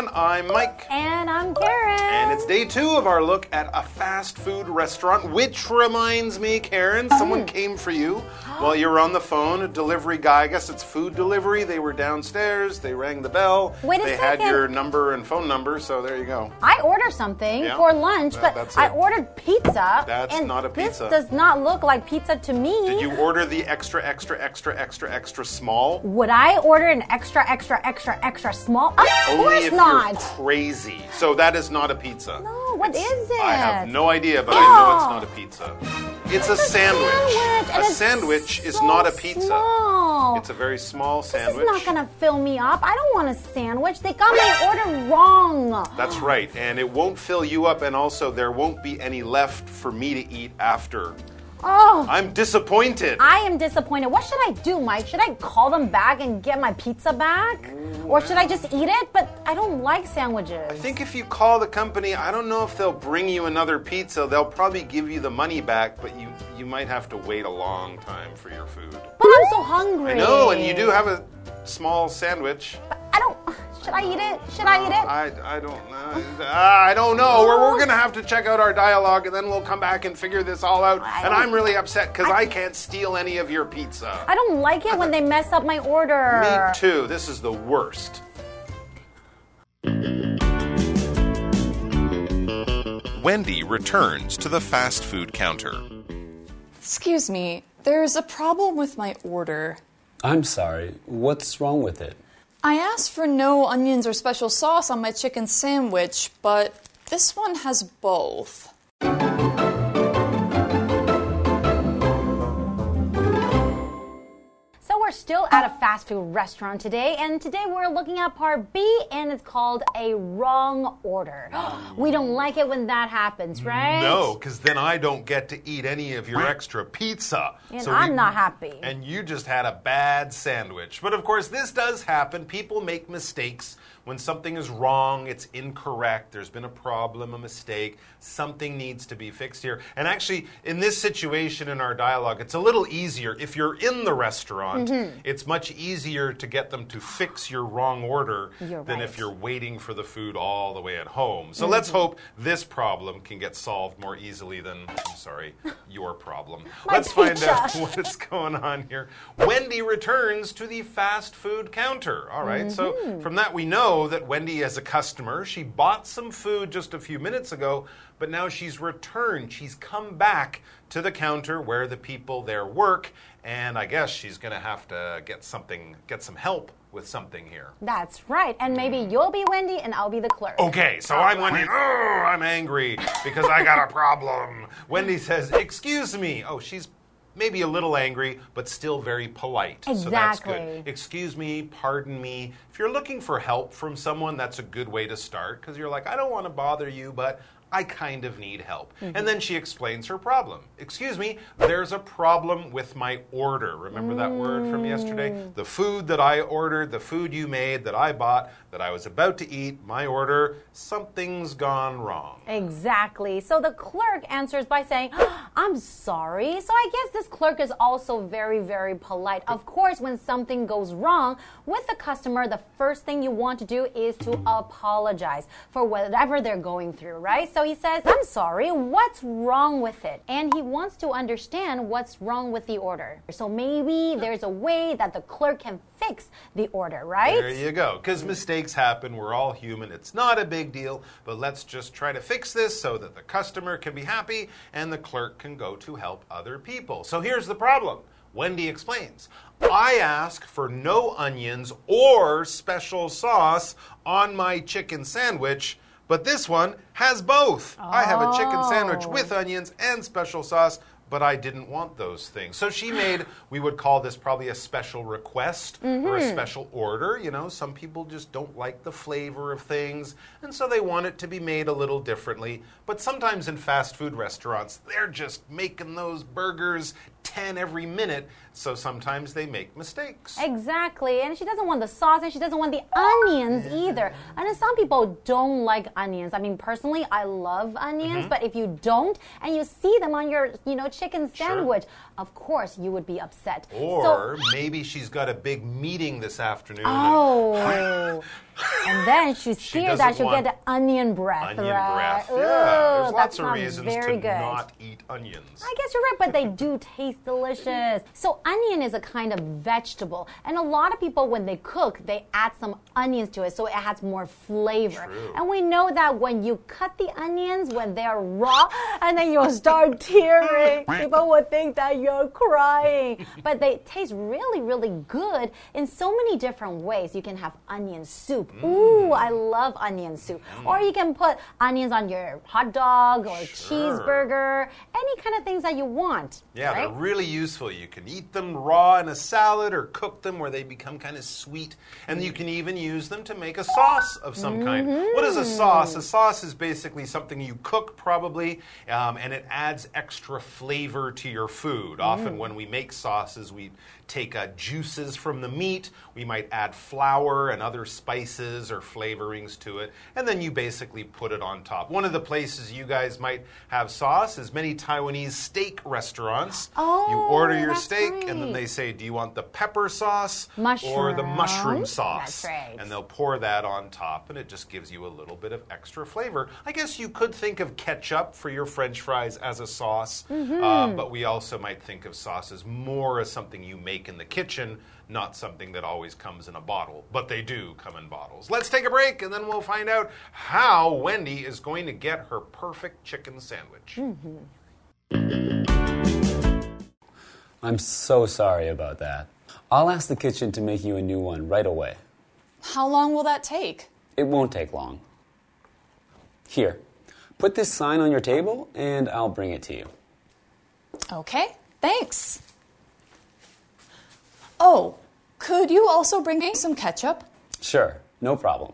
everyone. I'm Mike. And I'm Karen. And it's day two of our look at a fast food restaurant, which reminds me, Karen, someone hmm. came for you while you were on the phone. A delivery guy, I guess it's food delivery. They were downstairs, they rang the bell. Wait a they had your number and phone number, so there you go. I ordered something Yeah, for lunch, that- but that's I it. ordered pizza. That's and not a pizza. This does not look like pizza to me. Did you order the extra, extra, extra, extra, extra small? Would I order an extra, extra, extra, extra small? Of Only course if not. you're crazy. So that is not a pizza. No, what It's- is it? I have no idea, but I know it's not a pizza. It's, a It's sandwich. sandwich, a it's sandwich is not a pizza. small. It's a very small This sandwich. is not gonna fill me up. I don't want a sandwich. They got my order wrong. That's right, and it won't fill you up, and also there won't be any left for me to eat after. Oh. I'm disappointed. I am disappointed. What should I do, Mike? Should I call them back and get my pizza back? Or should I just eat it? But I don't like sandwiches. I think if you call the company, I don't know if they'll bring you another pizza. They'll probably give you the money back, but you you might have to wait a long time for your food. But I'm so hungry. I know, and you do have a small sandwich. Don't. Should I eat it? Should I eat it? I, I don't know. Ah, I don't know. We're, we're going to have to check out our dialogue and then we'll come back and figure this all out. I And don't- I'm really upset because I can't steal any of your pizza. I don't like it when they mess up my order. Me too. This is the worst. Wendy returns to the fast food counter. Excuse me, there's a problem with my order. I'm sorry. What's wrong with it? I asked for no onions or special sauce on my chicken sandwich, but this one has both. Still at a fast food restaurant today, and today we're looking at part B, and it's called a wrong order. we don't like it when that happens, right? No, because then I don't get to eat any of your extra pizza. And I'm not happy. And you just had a bad sandwich. But of course, this does happen. People make mistakes. When something is wrong, it's incorrect, there's been a problem, a mistake, something needs to be fixed here. And actually, in this situation in our dialogue, it's a little easier. If you're in the restaurant, Mm-hmm. it's much easier to get them to fix your wrong order You're than right. if you're waiting for the food all the way at home. So let's hope this problem can get solved more easily than, I'm sorry, your problem. Let's find out what's going on here. Wendy returns to the fast food counter. All right, so from that we know that Wendy, as a customer, she bought some food just a few minutes ago, but now she's returned. She's come back to the counter where the people there work, and I guess she's going to have to get something, get some help with something here. That's right. And maybe you'll be Wendy and I'll be the clerk. Okay, so I'm Wendy. Oh, I'm angry because I got a problem. Wendy says, "Excuse me." Oh, she's maybe a little angry, but still very polite. So that's Exactly. good. Excuse me, pardon me. If you're looking for help from someone, that's a good way to start because you're like, I don't want to bother you, but I kind of need help. And mm-hmm. then she explains her problem. Excuse me, there's a problem with my order. Remember that word from yesterday? Mm. The food that I ordered, the food you made that I bought, that I was about to eat, my order, something's gone wrong. Exactly. So the clerk answers by saying, ah, I'm sorry. So I guess this clerk is also very, very polite. Of course, when something goes wrong with the customer, the first thing you want to do is to apologize for whatever they're going through, right? So he says, I'm sorry. What's wrong with it? And he wants to understand what's wrong with the order. So maybe there's a way that the clerk can fix the order, right? There you go. Because mistakes happen. We're all human. It's not a big deal. But let's just try to fix this so that the customer can be happy and the clerk can go to help other people. So here's the problem. Wendy explains. I ask for no onions or special sauce on my chicken sandwich, but this one has both. I have a chicken sandwich Oh. with onions and special sauce, but I didn't want those things. So she made, we would call this probably a special request or a mm-hmm. special order. You know, some people just don't like the flavor of things, and so they want it to be made a little differently. But sometimes in fast food restaurants, they're just making those burgers 10 every minute, so sometimes they make mistakes. Exactly. And she doesn't want the sauce and she doesn't want the onions either. And some people don't like onions. I mean, personally, I love onions, Mm-hmm. but if you don't and you see them on your, you know, chicken sandwich, of course you would be upset. Or so, maybe she's got a big meeting this afternoon. Oh. and then she's scared that she'll get the onion breath, Onion right? breath. Ooh, yeah, there's lots of reasons very to good. not eat onions. I guess you're right, but they do taste delicious. So, onion is a kind of vegetable. And a lot of people, when they cook, they add some onions to it so it has more flavor. True. And we know that when you cut the onions, when they're raw, and then you'll start tearing, people will think that you're crying. But they taste really, really good in so many different ways. You can have onion soup. Mm. Ooh, I love onion soup. Or you can put onions on your hot dog or cheeseburger, any kind of things that you want. Yeah, right? they're really useful. You can eat them raw in a salad or cook them where they become kind of sweet. And you can even use them to make a sauce of some kind. What is a sauce? A sauce is basically something you cook, probably, um, and it adds extra flavor to your food. Often, when we make sauces, we take uh, juices from the meat, we might add flour and other spices or flavorings to it, and then you basically put it on top. One of the places you guys might have sauce is many Taiwanese steak restaurants. you Oh, order your that's steak, and then they say, Do you want the pepper sauce or the Mushroom. mushroom sauce? Right. And they'll pour that on top, and it just gives you a little bit of extra flavor. I guess you could think of ketchup for your french fries as a sauce, Mm-hmm. uh, but we also might think of sauce as more as something you make in the kitchen, not something that always comes in a bottle. But they do come in bottles. Let's take a break, and then we'll find out how Wendy is going to get her perfect chicken sandwich. I'm so sorry about that. I'll ask the kitchen to make you a new one right away. How long will that take? It won't take long. Here, put this sign on your table and I'll bring it to you. Okay, thanks. Oh, could you also bring me some ketchup? Sure, no problem.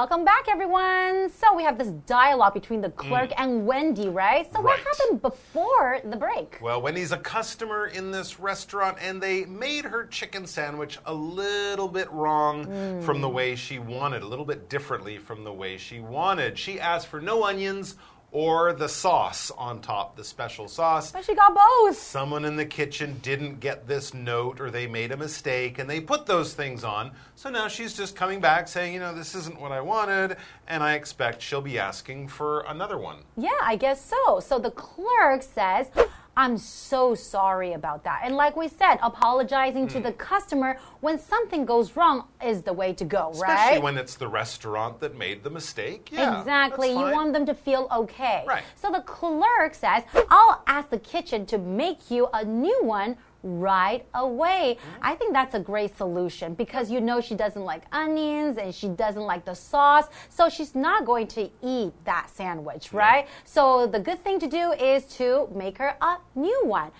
Welcome back, everyone. So we have this dialogue between the clerk mm. and Wendy, right? So what happened before the break? Well, Wendy's a customer in this restaurant, and they made her chicken sandwich a little bit wrong from the mm. way she wanted, a little bit differently from the way she wanted. She asked for no onions or the sauce on top, the special sauce. But she got both. Someone in the kitchen didn't get this note or they made a mistake and they put those things on. So now she's just coming back saying, you know, this isn't what I wanted, and I expect she'll be asking for another one. Yeah, I guess so. So the clerk says, I'm so sorry about that. And like we said, apologizing to hmm. the customer when something goes wrong is the way to go, Especially right? Especially when it's the restaurant that made the mistake. Yeah, exactly. You want them to feel okay. Right. So the clerk says, I'll ask the kitchen to make you a new one right away. Mm-hmm. I think that's a great solution because you know she doesn't like onions and she doesn't like the sauce, so she's not going to eat that sandwich, right? So the good thing to do is to make her a new one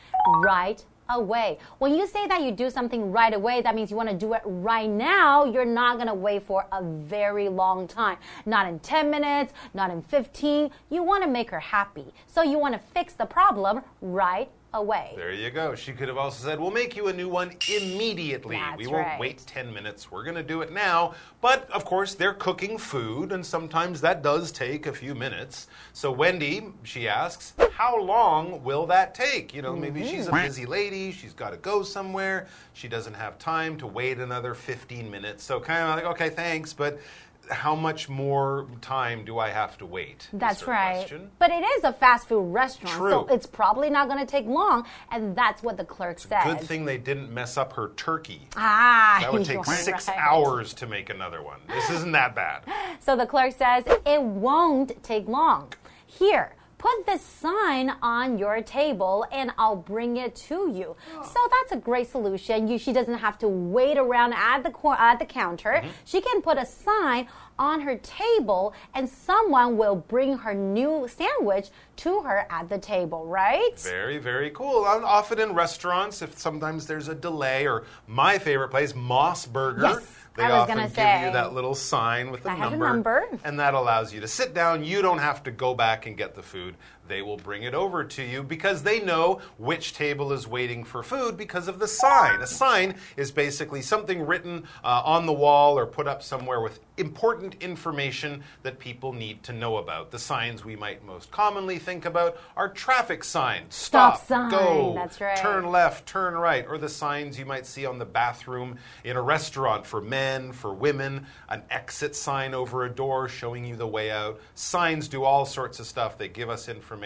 right away. When you say that you do something right away, that means you want to do it right now. You're not going to wait for a very long time. Not in 10 minutes, not in 15. You want to make her happy. So you want to fix the problem right away. There you go. She could have also said, We'll make you a new one immediately. That's we won't right. wait 10 minutes. We're going to do it now. But of course, they're cooking food, and sometimes that does take a few minutes. So, Wendy, she asks, How long will that take? You know, maybe she's Mm-hmm. a busy lady. She's got to go somewhere. She doesn't have time to wait another 15 minutes. So, kind of like, Okay, thanks, but. How much more time do I have to wait? That's right. question. But it is a fast food restaurant, so it's probably not going to take long, and that's what the clerk says. Good thing they didn't mess up her turkey. Ah, That would take six right. hours to make another one. This isn't that bad. So the clerk says, It won't take long. Here, put this sign on your table and I'll bring it to you. So that's a great solution. You, she doesn't have to wait around at the, cor- at the counter. She can put a sign on her table and someone will bring her new sandwich to her at the table, right? Very, very cool. Um, Often in restaurants, if sometimes there's a delay, or my favorite place, MOS Burger, Yes. They I was often gonna give say. you that little sign with a That has a number, number. and that allows you to sit down. You don't have to go back and get the food. They will bring it over to you because they know which table is waiting for food because of the sign. A sign is basically something written uh, on the wall or put up somewhere with important information that people need to know about. The signs we might most commonly think about are traffic signs. Stop Stop, sign, go, that's right. turn left, turn right, or the signs you might see on the bathroom in a restaurant for men, for women, an exit sign over a door showing you the way out. Signs do all sorts of stuff. They give us information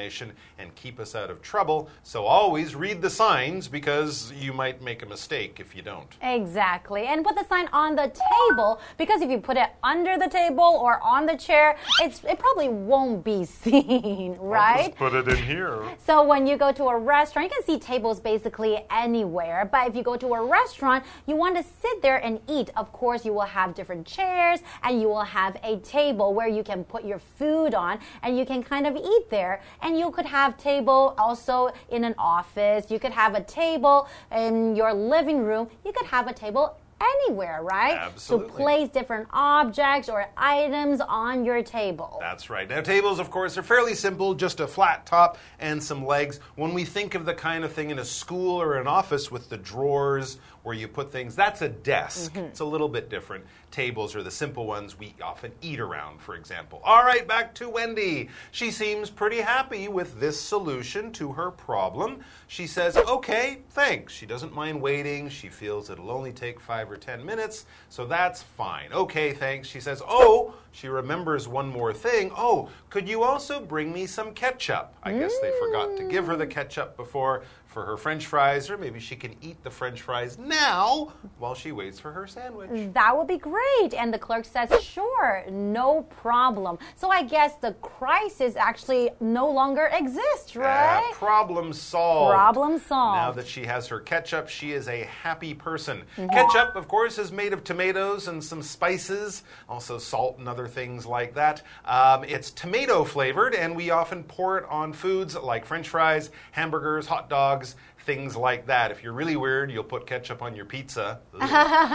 and keep us out of trouble. So always read the signs because you might make a mistake if you don't. Exactly. And put the sign on the table because if you put it under the table or on the chair, it's it probably won't be seen, right? put it in here. So when you go to a restaurant, you can see tables basically anywhere. But if you go to a restaurant, you want to sit there and eat. Of course, you will have different chairs and you will have a table where you can put your food on and you can kind of eat there. And you could have table also in an office. You could have a table in your living room. You could have a table anywhere, right? Absolutely. To place different objects or items on your table. That's right. Now, tables, of course, are fairly simple, just a flat top and some legs. When we think of the kind of thing in a school or an office with the drawers where you put things, that's a desk. Mm-hmm. It's a little bit different. Tables are the simple ones we often eat around, for example. All right, back to Wendy. She seems pretty happy with this solution to her problem. She says, okay, thanks. She doesn't mind waiting. She feels it'll only take five or ten minutes, so that's fine. Okay, thanks. She says, oh, she remembers one more thing. Oh, could you also bring me some ketchup? I guess they forgot to give her the mm. ketchup before for her french fries, or maybe she can eat the french fries now while she waits for her sandwich. That would be great. And the clerk says, sure, no problem. So I guess the crisis actually no longer exists, Uh, right? problem solved. Problem solved. Now that she has her ketchup, she is a happy person. Mm-hmm. Ketchup, of course, is made of tomatoes and some spices, also salt and other things like that. Um, it's tomato flavored, and we often pour it on foods like french fries, hamburgers, hot dogs dogs Things like that. If you're really weird, you'll put ketchup on your pizza.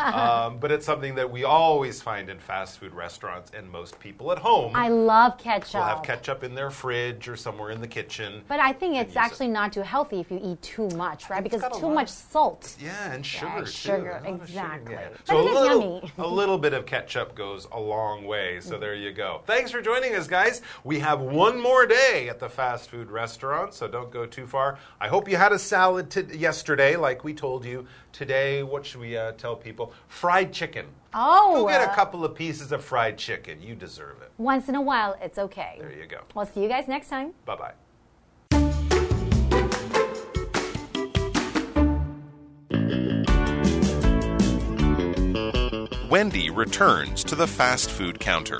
Um, but it's something that we always find in fast food restaurants and most people at home I love ketchup. will have ketchup in their fridge or somewhere in the kitchen. But I think it's use it. actually not too healthy if you eat too much, right? Because too much salt. Yeah, and sugar Yeah, too. sugar, of exactly. yeah. But So it a is little, yummy. a little bit of ketchup goes a long way. So there you go. Thanks for joining us, guys. We have one more day at the fast food restaurant, so don't go too far. I hope you had a salad t- yesterday, like we told you. Today, what should we uh, tell people? Fried chicken. Oh, Go get a uh, couple of pieces of fried chicken. You deserve it. Once in a while, it's okay. There you go. We'll see you guys next time. Bye bye. Wendy returns to the fast food counter.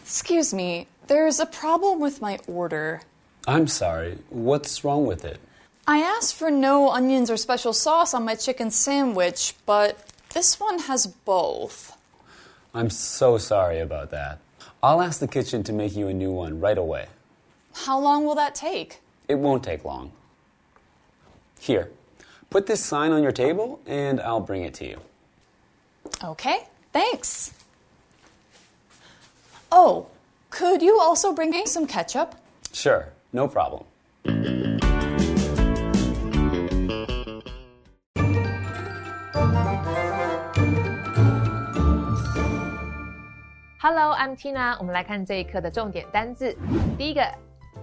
Excuse me, there's a problem with my order. I'm sorry. What's wrong with it? I asked for no onions or special sauce on my chicken sandwich, but this one has both. I'm so sorry about that. I'll ask the kitchen to make you a new one right away. How long will that take? It won't take long. Here, put this sign on your table and I'll bring it to you. Okay, thanks. Oh, could you also bring me some ketchup? Sure, no problem. Hello, I'm Tina。我们来看这一课的重点单字。第一个，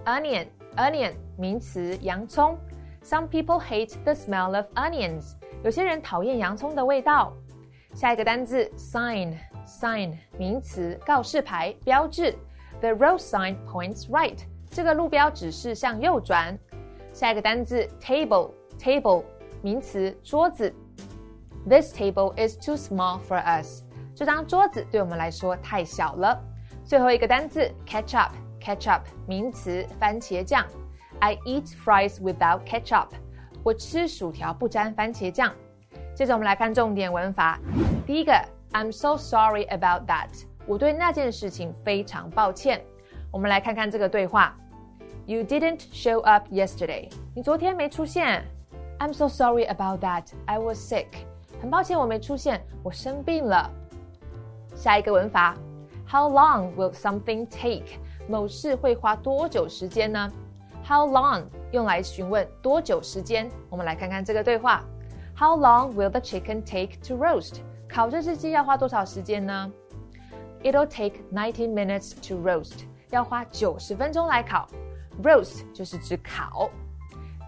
onion，onion 名词，洋葱。Some people hate the smell of onions。有些人讨厌洋葱的味道。下一个单字，sign，sign 名词，告示牌、标志。The road sign points right。这个路标指示向右转。下一个单字，table，table 名词，桌子。This table is too small for us。 这张桌子对我们来说太小了。最后一个单词 ketchup，ketchup 名词，番茄酱。I eat fries without ketchup。我吃薯条不沾番茄酱。接着我们来看重点文法。第一个，I'm so sorry about that。我对那件事情非常抱歉。我们来看看这个对话。You didn't show up yesterday。你昨天没出现。I'm so sorry about that. I was sick. 很抱歉我没出现，我生病了。下一个文法，How long will something take？某事会花多久时间呢？How long 用来询问多久时间。我们来看看这个对话：How long will the chicken take to roast？烤这只鸡要花多少时间呢？It'll take ninety minutes to roast。要花九十分钟来烤。Roast 就是指烤。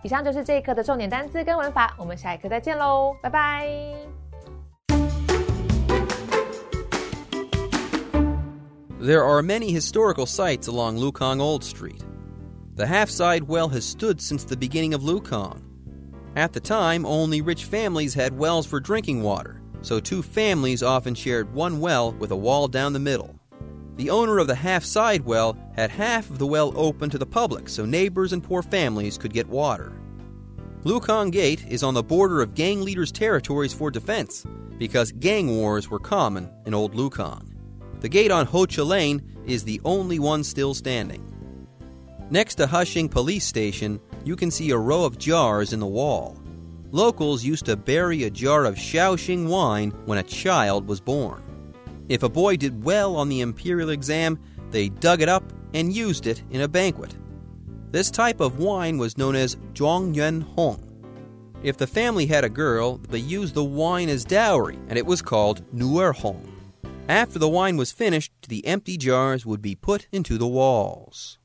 以上就是这一课的重点单词跟文法，我们下一课再见喽，拜拜。There are many historical sites along Lukang Old Street. The half side well has stood since the beginning of Lukang. At the time, only rich families had wells for drinking water, so two families often shared one well with a wall down the middle. The owner of the half side well had half of the well open to the public so neighbors and poor families could get water. Lukang Gate is on the border of gang leaders' territories for defense because gang wars were common in Old Lukang. The gate on Ho Chi Lane is the only one still standing. Next to Hushing Police Station, you can see a row of jars in the wall. Locals used to bury a jar of Shaoxing wine when a child was born. If a boy did well on the imperial exam, they dug it up and used it in a banquet. This type of wine was known as Zhuangyuan Hong. If the family had a girl, they used the wine as dowry, and it was called Nuer Hong. After the wine was finished, the empty jars would be put into the walls.